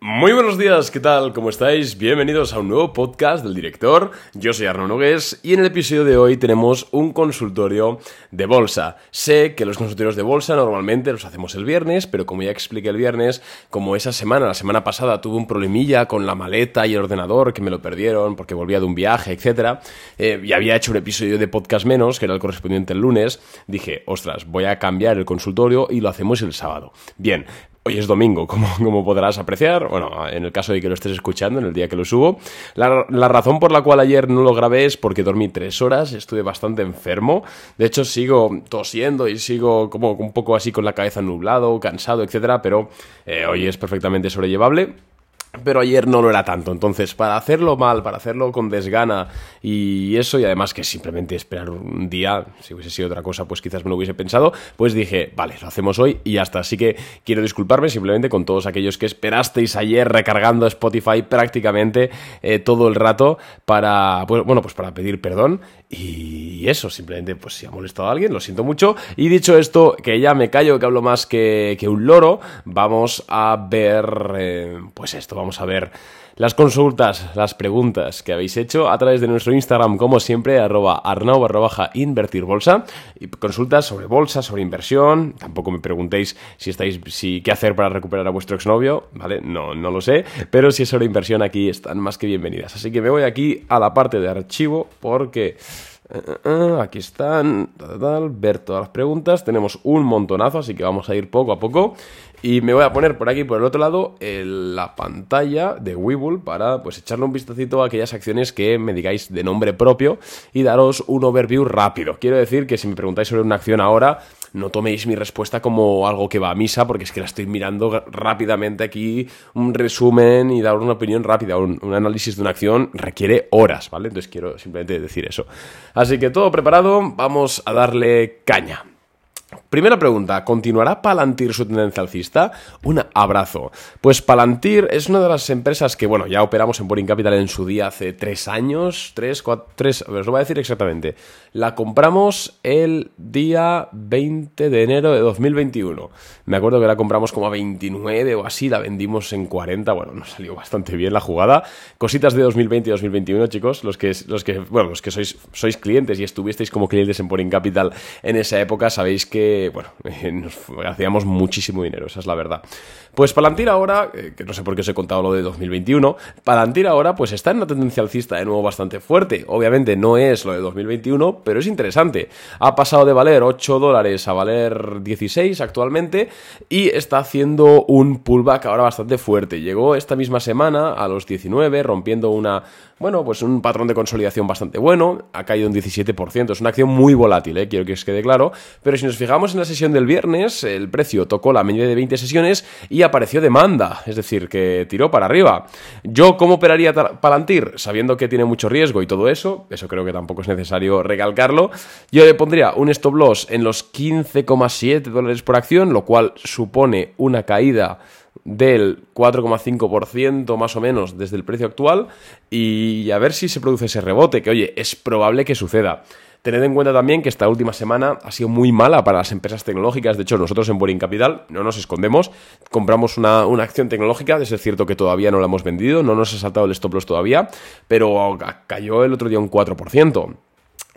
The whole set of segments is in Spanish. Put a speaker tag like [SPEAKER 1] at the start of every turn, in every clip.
[SPEAKER 1] Muy buenos días, ¿qué tal? ¿Cómo estáis? Bienvenidos a un nuevo podcast del director. Yo soy Arno Nogués y en el episodio de hoy tenemos un consultorio de bolsa. Sé que los consultorios de bolsa normalmente los hacemos el viernes, pero como ya expliqué el viernes, como esa semana, la semana pasada, tuve un problemilla con la maleta y el ordenador que me lo perdieron porque volvía de un viaje, etc. Eh, y había hecho un episodio de podcast menos, que era el correspondiente el lunes, dije, ostras, voy a cambiar el consultorio y lo hacemos el sábado. Bien, Hoy es domingo, como, como, podrás apreciar, bueno, en el caso de que lo estés escuchando, en el día que lo subo. La, la, razón por la cual ayer no lo grabé es porque dormí tres horas, estuve bastante enfermo. De hecho, sigo tosiendo y sigo como un poco así con la cabeza nublado, cansado, etcétera, pero eh, hoy es perfectamente sobrellevable pero ayer no lo era tanto. Entonces, para hacerlo mal, para hacerlo con desgana y eso, y además que simplemente esperar un día, si hubiese sido otra cosa, pues quizás me lo hubiese pensado, pues dije, vale, lo hacemos hoy y ya está. Así que quiero disculparme simplemente con todos aquellos que esperasteis ayer recargando Spotify prácticamente eh, todo el rato para, pues, bueno, pues para pedir perdón y eso, simplemente, pues si ha molestado a alguien, lo siento mucho. Y dicho esto, que ya me callo, que hablo más que, un loro, vamos a ver, eh, pues esto, a ver las consultas, las preguntas que habéis hecho a través de nuestro Instagram, como siempre, arroba arnau barra baja invertir bolsa. Consultas sobre bolsa, sobre inversión. Tampoco me preguntéis si estáis, si qué hacer para recuperar a vuestro exnovio, ¿vale? No, no lo sé. Pero si es sobre inversión, aquí están más que bienvenidas. Así que me voy aquí a la parte de archivo porque. Eh, eh, eh, aquí están, ver todas las preguntas. Tenemos un montonazo, así que vamos a ir poco a poco. Y me voy a poner por aquí, por el otro lado, la pantalla de Webull para pues echarle un vistacito a aquellas acciones que me digáis de nombre propio y daros un overview rápido. Quiero decir que si me preguntáis sobre una acción ahora, no toméis mi respuesta como algo que va a misa, porque es que la estoy mirando rápidamente aquí, un resumen y dar una opinión rápida. Un, análisis de una acción requiere horas, ¿vale? Entonces quiero simplemente decir eso. Así que todo preparado, vamos a darle caña. Primera pregunta, ¿continuará Palantir su tendencia alcista? Un abrazo. Pues Palantir es una de las empresas que, bueno, ya operamos en Boring Capital en su día hace tres años, tres, cuatro, tres, os lo voy a decir exactamente. La compramos el día 20 de enero de 2021. Me acuerdo que la compramos como a 29 o así, la vendimos en 40, bueno, nos salió bastante bien la jugada. Cositas de 2020 y 2021, chicos, los que, los que, bueno, los que sois, sois clientes y estuvisteis como clientes en Boring Capital en esa época, sabéis que bueno, nos hacíamos muchísimo dinero, esa es la verdad. Pues Palantir ahora, eh, que no sé por qué os he contado lo de 2021, Palantir ahora pues está en una tendencia alcista de nuevo bastante fuerte. Obviamente no es lo de 2021, pero es interesante. Ha pasado de valer 8 dólares a valer 16 actualmente y está haciendo un pullback ahora bastante fuerte. Llegó esta misma semana a los 19, rompiendo una, bueno, pues un patrón de consolidación bastante bueno, ha caído un 17%, es una acción muy volátil, ¿eh? quiero que os quede claro, pero si nos fijamos en la sesión del viernes, el precio tocó la media de 20 sesiones y apareció demanda, es decir, que tiró para arriba. ¿Yo cómo operaría Palantir? Sabiendo que tiene mucho riesgo y todo eso, eso creo que tampoco es necesario recalcarlo, yo le pondría un stop loss en los 15,7 dólares por acción, lo cual supone una caída del 4,5% más o menos desde el precio actual y a ver si se produce ese rebote, que oye, es probable que suceda. Tened en cuenta también que esta última semana ha sido muy mala para las empresas tecnológicas. De hecho, nosotros en Boring Capital no nos escondemos. Compramos una, una acción tecnológica. Es cierto que todavía no la hemos vendido. No nos ha saltado el stop loss todavía. Pero cayó el otro día un 4%.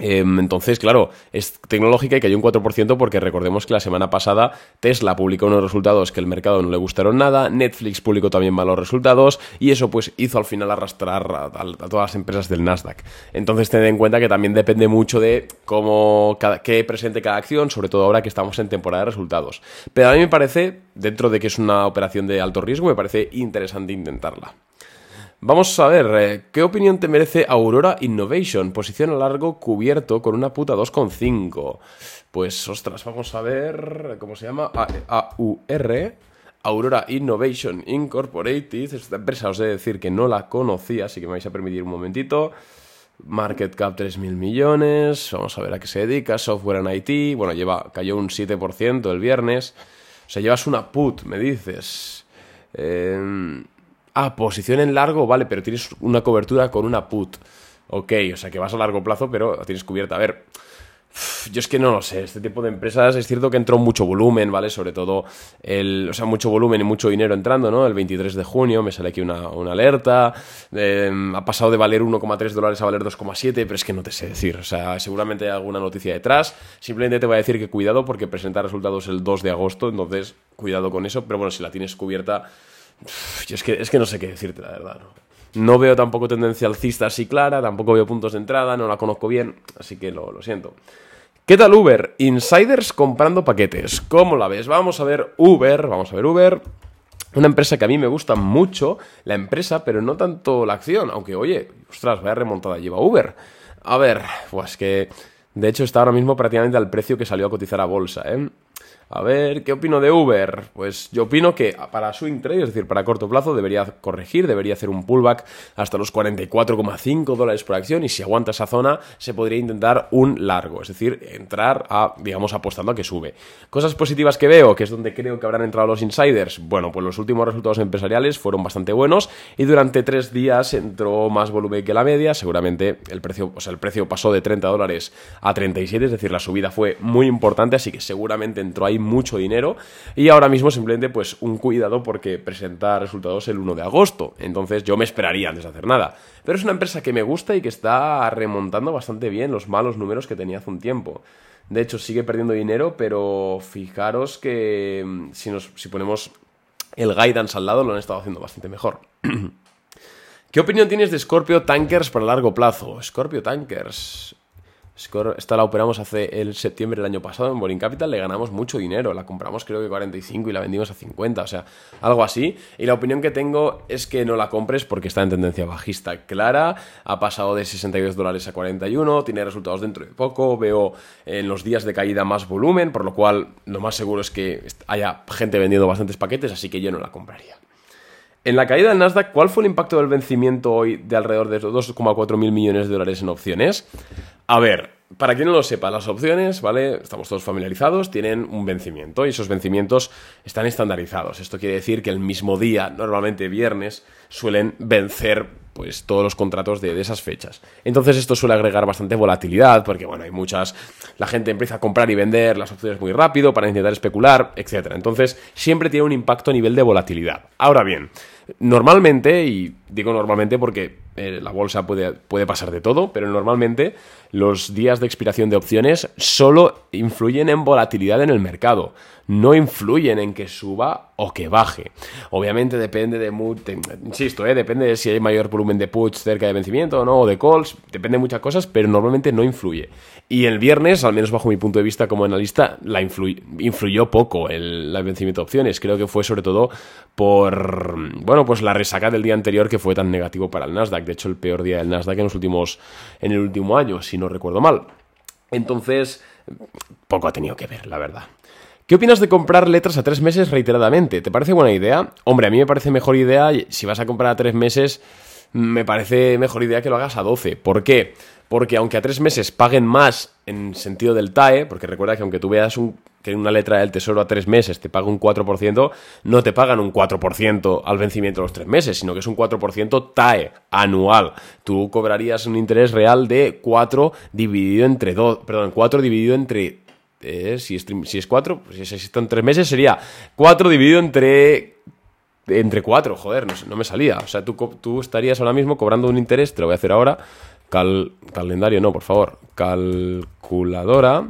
[SPEAKER 1] Em, entonces, claro, es tecnológica y cayó un 4% porque recordemos que la semana pasada Tesla publicó unos resultados que el mercado no le gustaron nada, Netflix publicó también malos resultados y eso pues hizo al final arrastrar a, todas las empresas del Nasdaq. Entonces tened en cuenta que también depende mucho de cómo, qué presente cada acción, sobre todo ahora que estamos en temporada de resultados. Pero a mí me parece, dentro de que es una operación de alto riesgo, me parece interesante intentarla. Vamos a ver, eh, ¿qué opinión te merece Aurora Innovation? Posición a largo cubierto con una puta 2,5. Pues, ostras, vamos a ver, ¿cómo se llama? A-U-R. Aurora Innovation Incorporated. Esta empresa os he de decir que no la conocía, así que me vais a permitir un momentito. Market cap 3.000 millones. Vamos a ver a qué se dedica. Software en IT. Bueno, lleva, cayó un 7% el viernes. O sea, llevas una put, me dices. Eh, Ah, posición en largo, vale, pero tienes una cobertura con una put. Ok, o sea que vas a largo plazo, pero tienes cubierta. A ver, yo es que no lo sé, este tipo de empresas es cierto que entró mucho volumen, ¿vale? Sobre todo, el, o sea, mucho volumen y mucho dinero entrando, ¿no? El 23 de junio me sale aquí una, alerta, em, ha pasado de valer 1,3 dólares a valer 2,7, pero es que no te sé decir, o sea, seguramente hay alguna noticia detrás, simplemente te voy a decir que cuidado porque presenta resultados el 2 de agosto, entonces cuidado con eso, pero bueno, si la tienes cubierta, es que, es que no sé qué decirte, la verdad, ¿no? No veo tampoco tendencia alcista así clara, tampoco veo puntos de entrada, no la conozco bien, así que lo, lo siento. ¿Qué tal Uber? Insiders comprando paquetes. ¿Cómo la ves? Vamos a ver Uber, vamos a ver Uber. Una empresa que a mí me gusta mucho, la empresa, pero no tanto la acción. Aunque, oye, ostras, vaya remontada lleva Uber. A ver, pues que de hecho está ahora mismo prácticamente al precio que salió a cotizar a bolsa, ¿eh? A ver, ¿qué opino de Uber? Pues yo opino que para swing trade, es decir, para corto plazo, debería corregir, debería hacer un pullback hasta los 44,5 dólares por acción y si aguanta esa zona se podría intentar un largo, es decir, entrar a, digamos, apostando a que sube. Cosas positivas que veo, que es donde creo que habrán entrado los insiders. Bueno, pues los últimos resultados empresariales fueron bastante buenos y durante tres días entró más volumen que la media, seguramente el precio, o sea, el precio pasó de 30 dólares a 37, es decir, la subida fue muy importante, así que seguramente entró ahí mucho dinero y ahora mismo simplemente pues un cuidado porque presenta resultados el 1 de agosto, entonces yo me esperaría antes de hacer nada. Pero es una empresa que me gusta y que está remontando bastante bien los malos números que tenía hace un tiempo. De hecho, sigue perdiendo dinero, pero fijaros que mm, si, nos, si ponemos el guidance al lado lo han estado haciendo bastante mejor. ¿Qué opinión tienes de Scorpio Tankers para largo plazo? Scorpio Tankers. Esta la operamos hace el septiembre del año pasado en Boring Capital, le ganamos mucho dinero, la compramos creo que 45 y la vendimos a 50, o sea, algo así. Y la opinión que tengo es que no la compres porque está en tendencia bajista clara, ha pasado de 62 dólares a 41, tiene resultados dentro de poco, veo en los días de caída más volumen, por lo cual lo más seguro es que haya gente vendiendo bastantes paquetes, así que yo no la compraría. En la caída del Nasdaq, ¿cuál fue el impacto del vencimiento hoy de alrededor de 2,4 mil millones de dólares en opciones? A ver, para quien no lo sepa, las opciones, ¿vale? Estamos todos familiarizados, tienen un vencimiento y esos vencimientos están estandarizados. Esto quiere decir que el mismo día, normalmente viernes, suelen vencer pues todos los contratos de, de, esas fechas. Entonces esto suele agregar bastante volatilidad porque bueno, hay muchas la gente empieza a comprar y vender las opciones muy rápido para intentar especular, etcétera. Entonces, siempre tiene un impacto a nivel de volatilidad. Ahora bien, Normalmente, y digo normalmente porque eh, la bolsa puede, puede pasar de todo, pero normalmente los días de expiración de opciones solo influyen en volatilidad en el mercado, no influyen en que suba o que baje. Obviamente depende de, insisto, eh, depende de si hay mayor volumen de puts cerca de vencimiento o no, o de calls, depende de muchas cosas, pero normalmente no influye. Y el viernes, al menos bajo mi punto de vista como analista, la influyó poco el, el vencimiento de opciones. Creo que fue sobre todo por, bueno, pues la resaca del día anterior que fue tan negativo para el Nasdaq. De hecho, el peor día del Nasdaq en los últimos, en el último año, si no recuerdo mal. Entonces, poco ha tenido que ver, la verdad. ¿Qué opinas de comprar letras a tres meses reiteradamente? ¿Te parece buena idea? Hombre, a mí me parece mejor idea, si vas a comprar a tres meses, me parece mejor idea que lo hagas a 12. ¿Por qué? Porque aunque a tres meses paguen más en sentido del TAE, porque recuerda que aunque tú veas que una letra del tesoro a tres meses te paga un 4%, no te pagan un 4% al vencimiento de los tres meses, sino que es un 4% TAE anual. Tú cobrarías un interés real de 4 dividido entre 2, perdón, 4 dividido entre... Si, es, si es 4, pues si existen tres meses sería 4 dividido entre entre 4, joder, no, me salía. O sea, tú, estarías ahora mismo cobrando un interés, te lo voy a hacer ahora. Cal, calendario, no, por favor. Calculadora.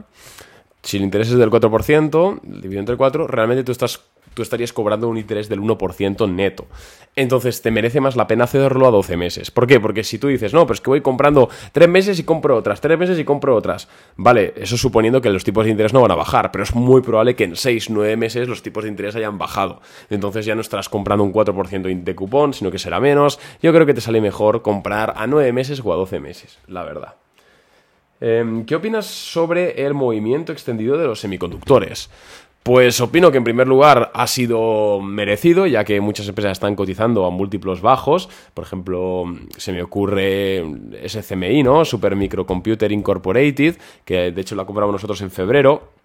[SPEAKER 1] Si el interés es del 4%, dividido entre 4, realmente tú, estás, tú estarías cobrando un interés del 1% neto. Entonces te merece más la pena hacerlo a 12 meses. ¿Por qué? Porque si tú dices, no, pero es que voy comprando 3 meses y compro otras, 3 meses y compro otras. Vale, eso suponiendo que los tipos de interés no van a bajar, pero es muy probable que en 6, 9 meses los tipos de interés hayan bajado. Entonces ya no estarás comprando un 4% de cupón, sino que será menos. Yo creo que te sale mejor comprar a 9 meses o a 12 meses, la verdad. Em, ¿Qué opinas sobre el movimiento extendido de los semiconductores? Pues opino que en primer lugar ha sido merecido, ya que muchas empresas están cotizando a múltiplos bajos. Por ejemplo, se me ocurre SCMI, ¿no? Super Microcomputer Incorporated, que de hecho la compramos nosotros en febrero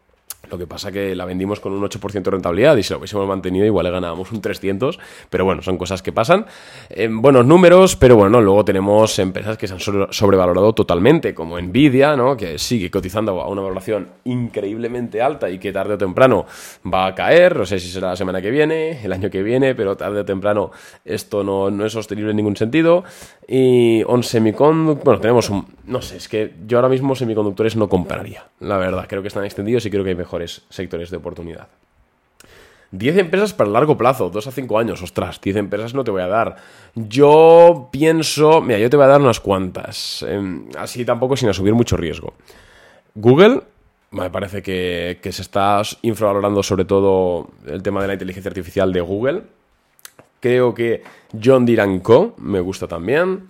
[SPEAKER 1] Lo que pasa que la vendimos con un 8% de rentabilidad y si lo hubiésemos mantenido igual le ganábamos un 300, pero bueno, son cosas que pasan. Eh, buenos números, pero bueno, luego tenemos empresas que se han sobrevalorado totalmente, como Nvidia, ¿no? que sigue cotizando a una valoración increíblemente alta y que tarde o temprano va a caer, no sé si será la semana que viene, el año que viene, pero tarde o temprano esto no, no es sostenible en ningún sentido. Y On Semiconductor, bueno, tenemos un, no sé, es que yo ahora mismo semiconductores no compraría, la verdad, creo que están extendidos y creo que hay mejor sectores de oportunidad. 10 empresas para largo plazo, 2 a 5 años, ostras, 10 empresas no te voy a dar. Yo pienso, mira, yo te voy a dar unas cuantas, em, así tampoco sin asumir mucho riesgo. Google, me parece que, que se está infravalorando sobre todo el tema de la inteligencia artificial de Google. Creo que John Deere Co. me gusta también.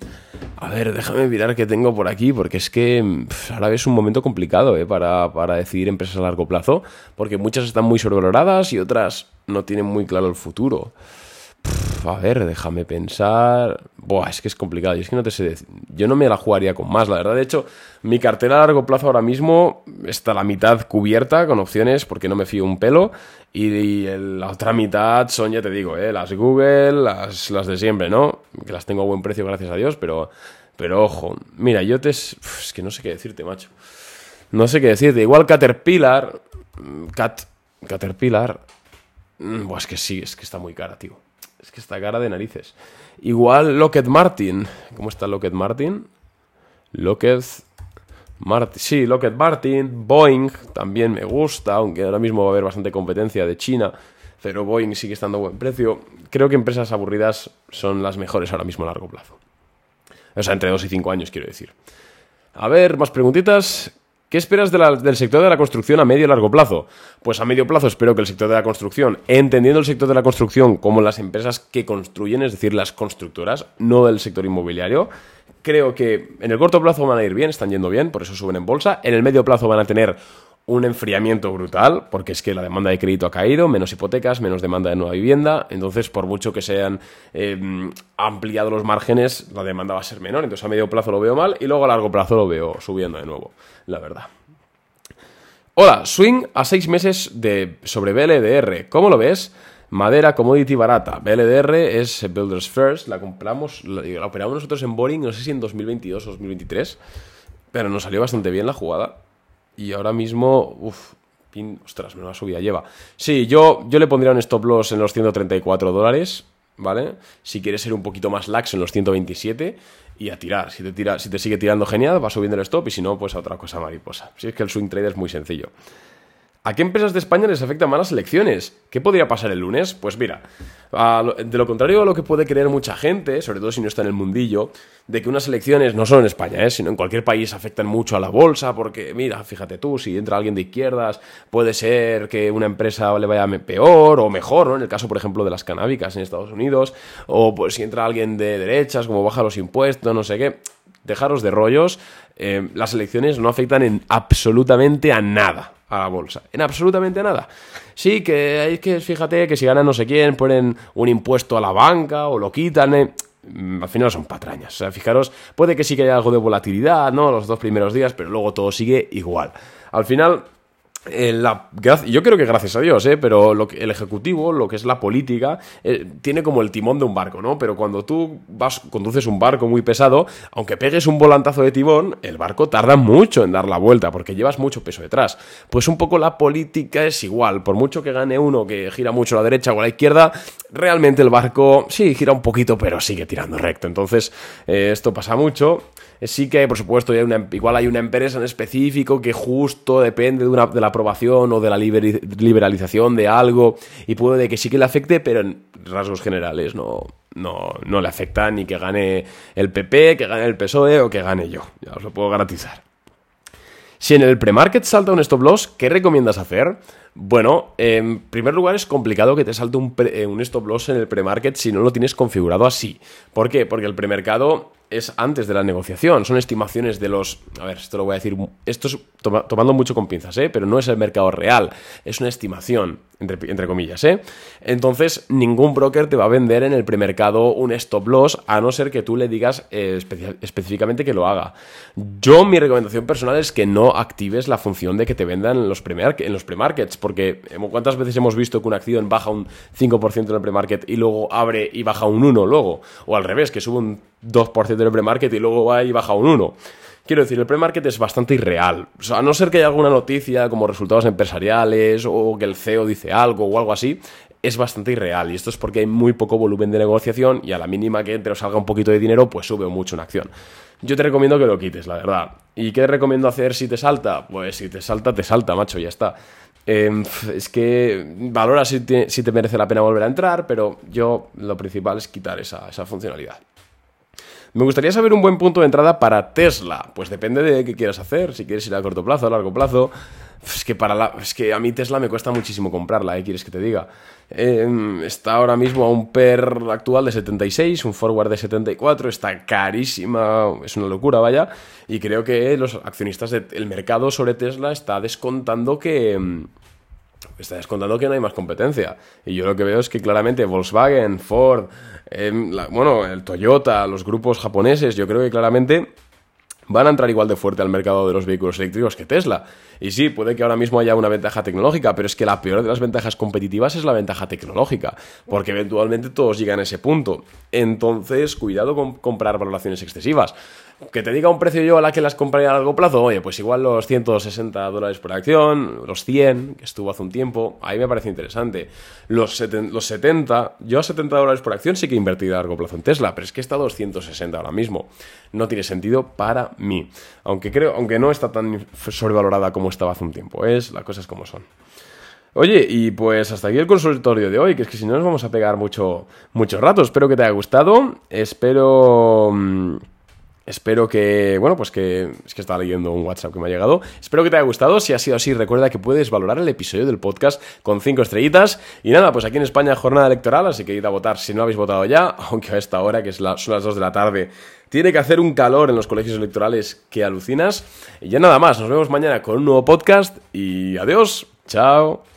[SPEAKER 1] A ver, déjame mirar qué tengo por aquí, porque es que ahora es un momento complicado ¿eh? para, para decidir empresas a largo plazo, porque muchas están muy sobrevaloradas y otras no tienen muy claro el futuro a ver, déjame pensar. Buah, es que es complicado. es que no te sé Yo no me la jugaría con más, la verdad. De hecho, mi cartera a largo plazo ahora mismo está la mitad cubierta con opciones porque no me fío un pelo. Y, la otra mitad son, ya te digo, ¿eh? las Google, las, las de siempre, ¿no? Que las tengo a buen precio, gracias a Dios, pero, pero ojo. Mira, yo te. es que no sé qué decirte, macho. No sé qué decirte. Igual Caterpillar. Mm, Cat, Caterpillar. Mm, buah, es que sí, es que está muy cara, tío. Es que está cara de narices. Igual Lockheed Martin. ¿Cómo está Lockheed Martin? Lockheed Martin. Sí, Lockheed Martin. Boeing también me gusta, aunque ahora mismo va a haber bastante competencia de China. Pero Boeing sigue estando a buen precio. Creo que empresas aburridas son las mejores ahora mismo a largo plazo. O sea, entre 2 y 5 años, quiero decir. A ver, más preguntitas. ¿Qué esperas del sector de la construcción a medio y largo plazo? Pues a medio plazo espero que el sector de la construcción, entendiendo el sector de la construcción como las empresas que construyen, es decir, las constructoras, no el sector inmobiliario, creo que en el corto plazo van a ir bien, están yendo bien, por eso suben en bolsa. En el medio plazo van a tener un enfriamiento brutal, porque es que la demanda de crédito ha caído, menos hipotecas, menos demanda de nueva vivienda, entonces por mucho que se hayan eh, ampliado los márgenes, la demanda va a ser menor, entonces a medio plazo lo veo mal y luego a largo plazo lo veo subiendo de nuevo, la verdad. Hola, swing a seis meses de, sobre BLDR, ¿cómo lo ves? Madera, commodity barata. BLDR es Builders First, la compramos, la, operamos nosotros en Boring, no sé si en 2022 o 2023, pero nos salió bastante bien la jugada. Y ahora mismo, uff, ostras, me lo subida lleva. Sí, yo, yo le pondría un stop loss en los 134 dólares, ¿vale? Si quieres ser un poquito más lax en los 127 y a tirar. Si te, tira, si te sigue tirando genial, va subiendo el stop y si no, pues a otra cosa mariposa. Si es que el swing trade es muy sencillo. ¿A qué empresas de España les afectan malas elecciones? ¿Qué podría pasar el lunes? Pues mira, de lo contrario a lo que puede creer mucha gente, sobre todo si no está en el mundillo, de que unas elecciones, no solo en España, ¿eh? sino en cualquier país, afectan mucho a la bolsa, porque mira, fíjate tú, si entra alguien de izquierdas, puede ser que una empresa le vaya peor o mejor, ¿no? En el caso, por ejemplo, de las canábicas en Estados Unidos, o pues si entra alguien de derechas, como baja los impuestos, no sé qué. Dejaros de rollos, eh, las elecciones no afectan en absolutamente a nada a la bolsa. En absolutamente nada. Sí, que hay que, fíjate, que si gana no sé quién, ponen un impuesto a la banca o lo quitan. Eh. Mm, al final son patrañas. O sea, fijaros, puede que sí que haya algo de volatilidad, ¿no? Los dos primeros días, pero luego todo sigue igual. Al final, la, yo creo que gracias a Dios, ¿eh? pero el ejecutivo, lo que es la política, eh, tiene como el timón de un barco, ¿no? Pero cuando tú vas, conduces un barco muy pesado, aunque pegues un volantazo de timón, el barco tarda mucho en dar la vuelta porque llevas mucho peso detrás. Pues un poco la política es igual, por mucho que gane uno que gira mucho a la derecha o a la izquierda, realmente el barco sí gira un poquito, pero sigue tirando recto. Entonces, eh, esto pasa mucho. Eh, sí que, por supuesto, igual hay una empresa en específico que justo depende de, una, de la aprobación o de la liberalización de algo y puede que sí que le afecte, pero en rasgos generales no, no, no le afecta ni que gane el PP, que gane el PSOE o que gane yo. Ya os lo puedo garantizar. Si en el premarket salta un stop loss, ¿qué recomiendas hacer? Bueno, en primer lugar es complicado que te salte un, eh, un stop loss en el premarket si no lo tienes configurado así. ¿Por qué? Porque el premercado es antes de la negociación, son estimaciones de los... A ver, esto lo voy a decir, esto es tomando mucho con pinzas, ¿eh? pero no es el mercado real, es una estimación, entre, comillas. ¿eh? Entonces, ningún broker te va a vender en el premercado un stop loss, a no ser que tú le digas eh, específicamente que lo haga. Yo, mi recomendación personal es que no actives la función de que te vendan en los, premarkets, porque ¿cuántas veces hemos visto que una acción baja un 5% en el premarket y luego abre y baja un 1 luego? O al revés, que sube un 2% del premarket y luego va y baja un 1. Quiero decir, el premarket es bastante irreal. O sea, a no ser que haya alguna noticia como resultados empresariales o que el CEO dice algo o algo así, es bastante irreal. Y esto es porque hay muy poco volumen de negociación y a la mínima que entre o salga un poquito de dinero, pues sube mucho una acción. Yo te recomiendo que lo quites, la verdad. ¿Y qué te recomiendo hacer si te salta? Pues si te salta, te salta, macho, ya está. Em, es que valora si te, si te, merece la pena volver a entrar, pero yo lo principal es quitar esa, esa funcionalidad. Me gustaría saber un buen punto de entrada para Tesla. Pues depende de qué quieras hacer, si quieres ir a corto plazo, a largo plazo. Es que, para la, es que a mí Tesla me cuesta muchísimo comprarla, ¿eh? ¿Quieres que te diga? Em, está ahora mismo a un PER actual de 76, un forward de 74, está carísima, es una locura, vaya. Y creo que los accionistas del mercado sobre Tesla está descontando que em, está descontando que no hay más competencia. Y yo lo que veo es que claramente Volkswagen, Ford, em, bueno, el Toyota, los grupos japoneses, yo creo que claramente van a entrar igual de fuerte al mercado de los vehículos eléctricos que Tesla. Y sí, puede que ahora mismo haya una ventaja tecnológica, pero es que la peor de las ventajas competitivas es la ventaja tecnológica, porque eventualmente todos llegan a ese punto. Entonces, cuidado con comprar valoraciones excesivas que te diga un precio yo a la que las compraría a largo plazo, oye, pues igual los 160 dólares por acción, los 100, que estuvo hace un tiempo, ahí me parece interesante. Los, los 70, yo a 70 dólares por acción sí que he invertido a largo plazo en Tesla, pero es que está a 260 ahora mismo. No tiene sentido para mí. Aunque creo, aunque no está tan sobrevalorada como estaba hace un tiempo, es las cosas como son. Oye, y pues hasta aquí el consultorio de hoy, que es que si no nos vamos a pegar mucho, mucho rato. Espero que te haya gustado. Espero... Espero que, bueno, pues que es que estaba leyendo un WhatsApp que me ha llegado. Espero que te haya gustado. Si ha sido así, recuerda que puedes valorar el episodio del podcast con 5 estrellitas. Y nada, pues aquí en España jornada electoral, así que id a votar si no habéis votado ya, aunque a esta hora, que es son las 2 de la tarde, tiene que hacer un calor en los colegios electorales que alucinas. Y ya nada más, nos vemos mañana con un nuevo podcast y adiós, chao.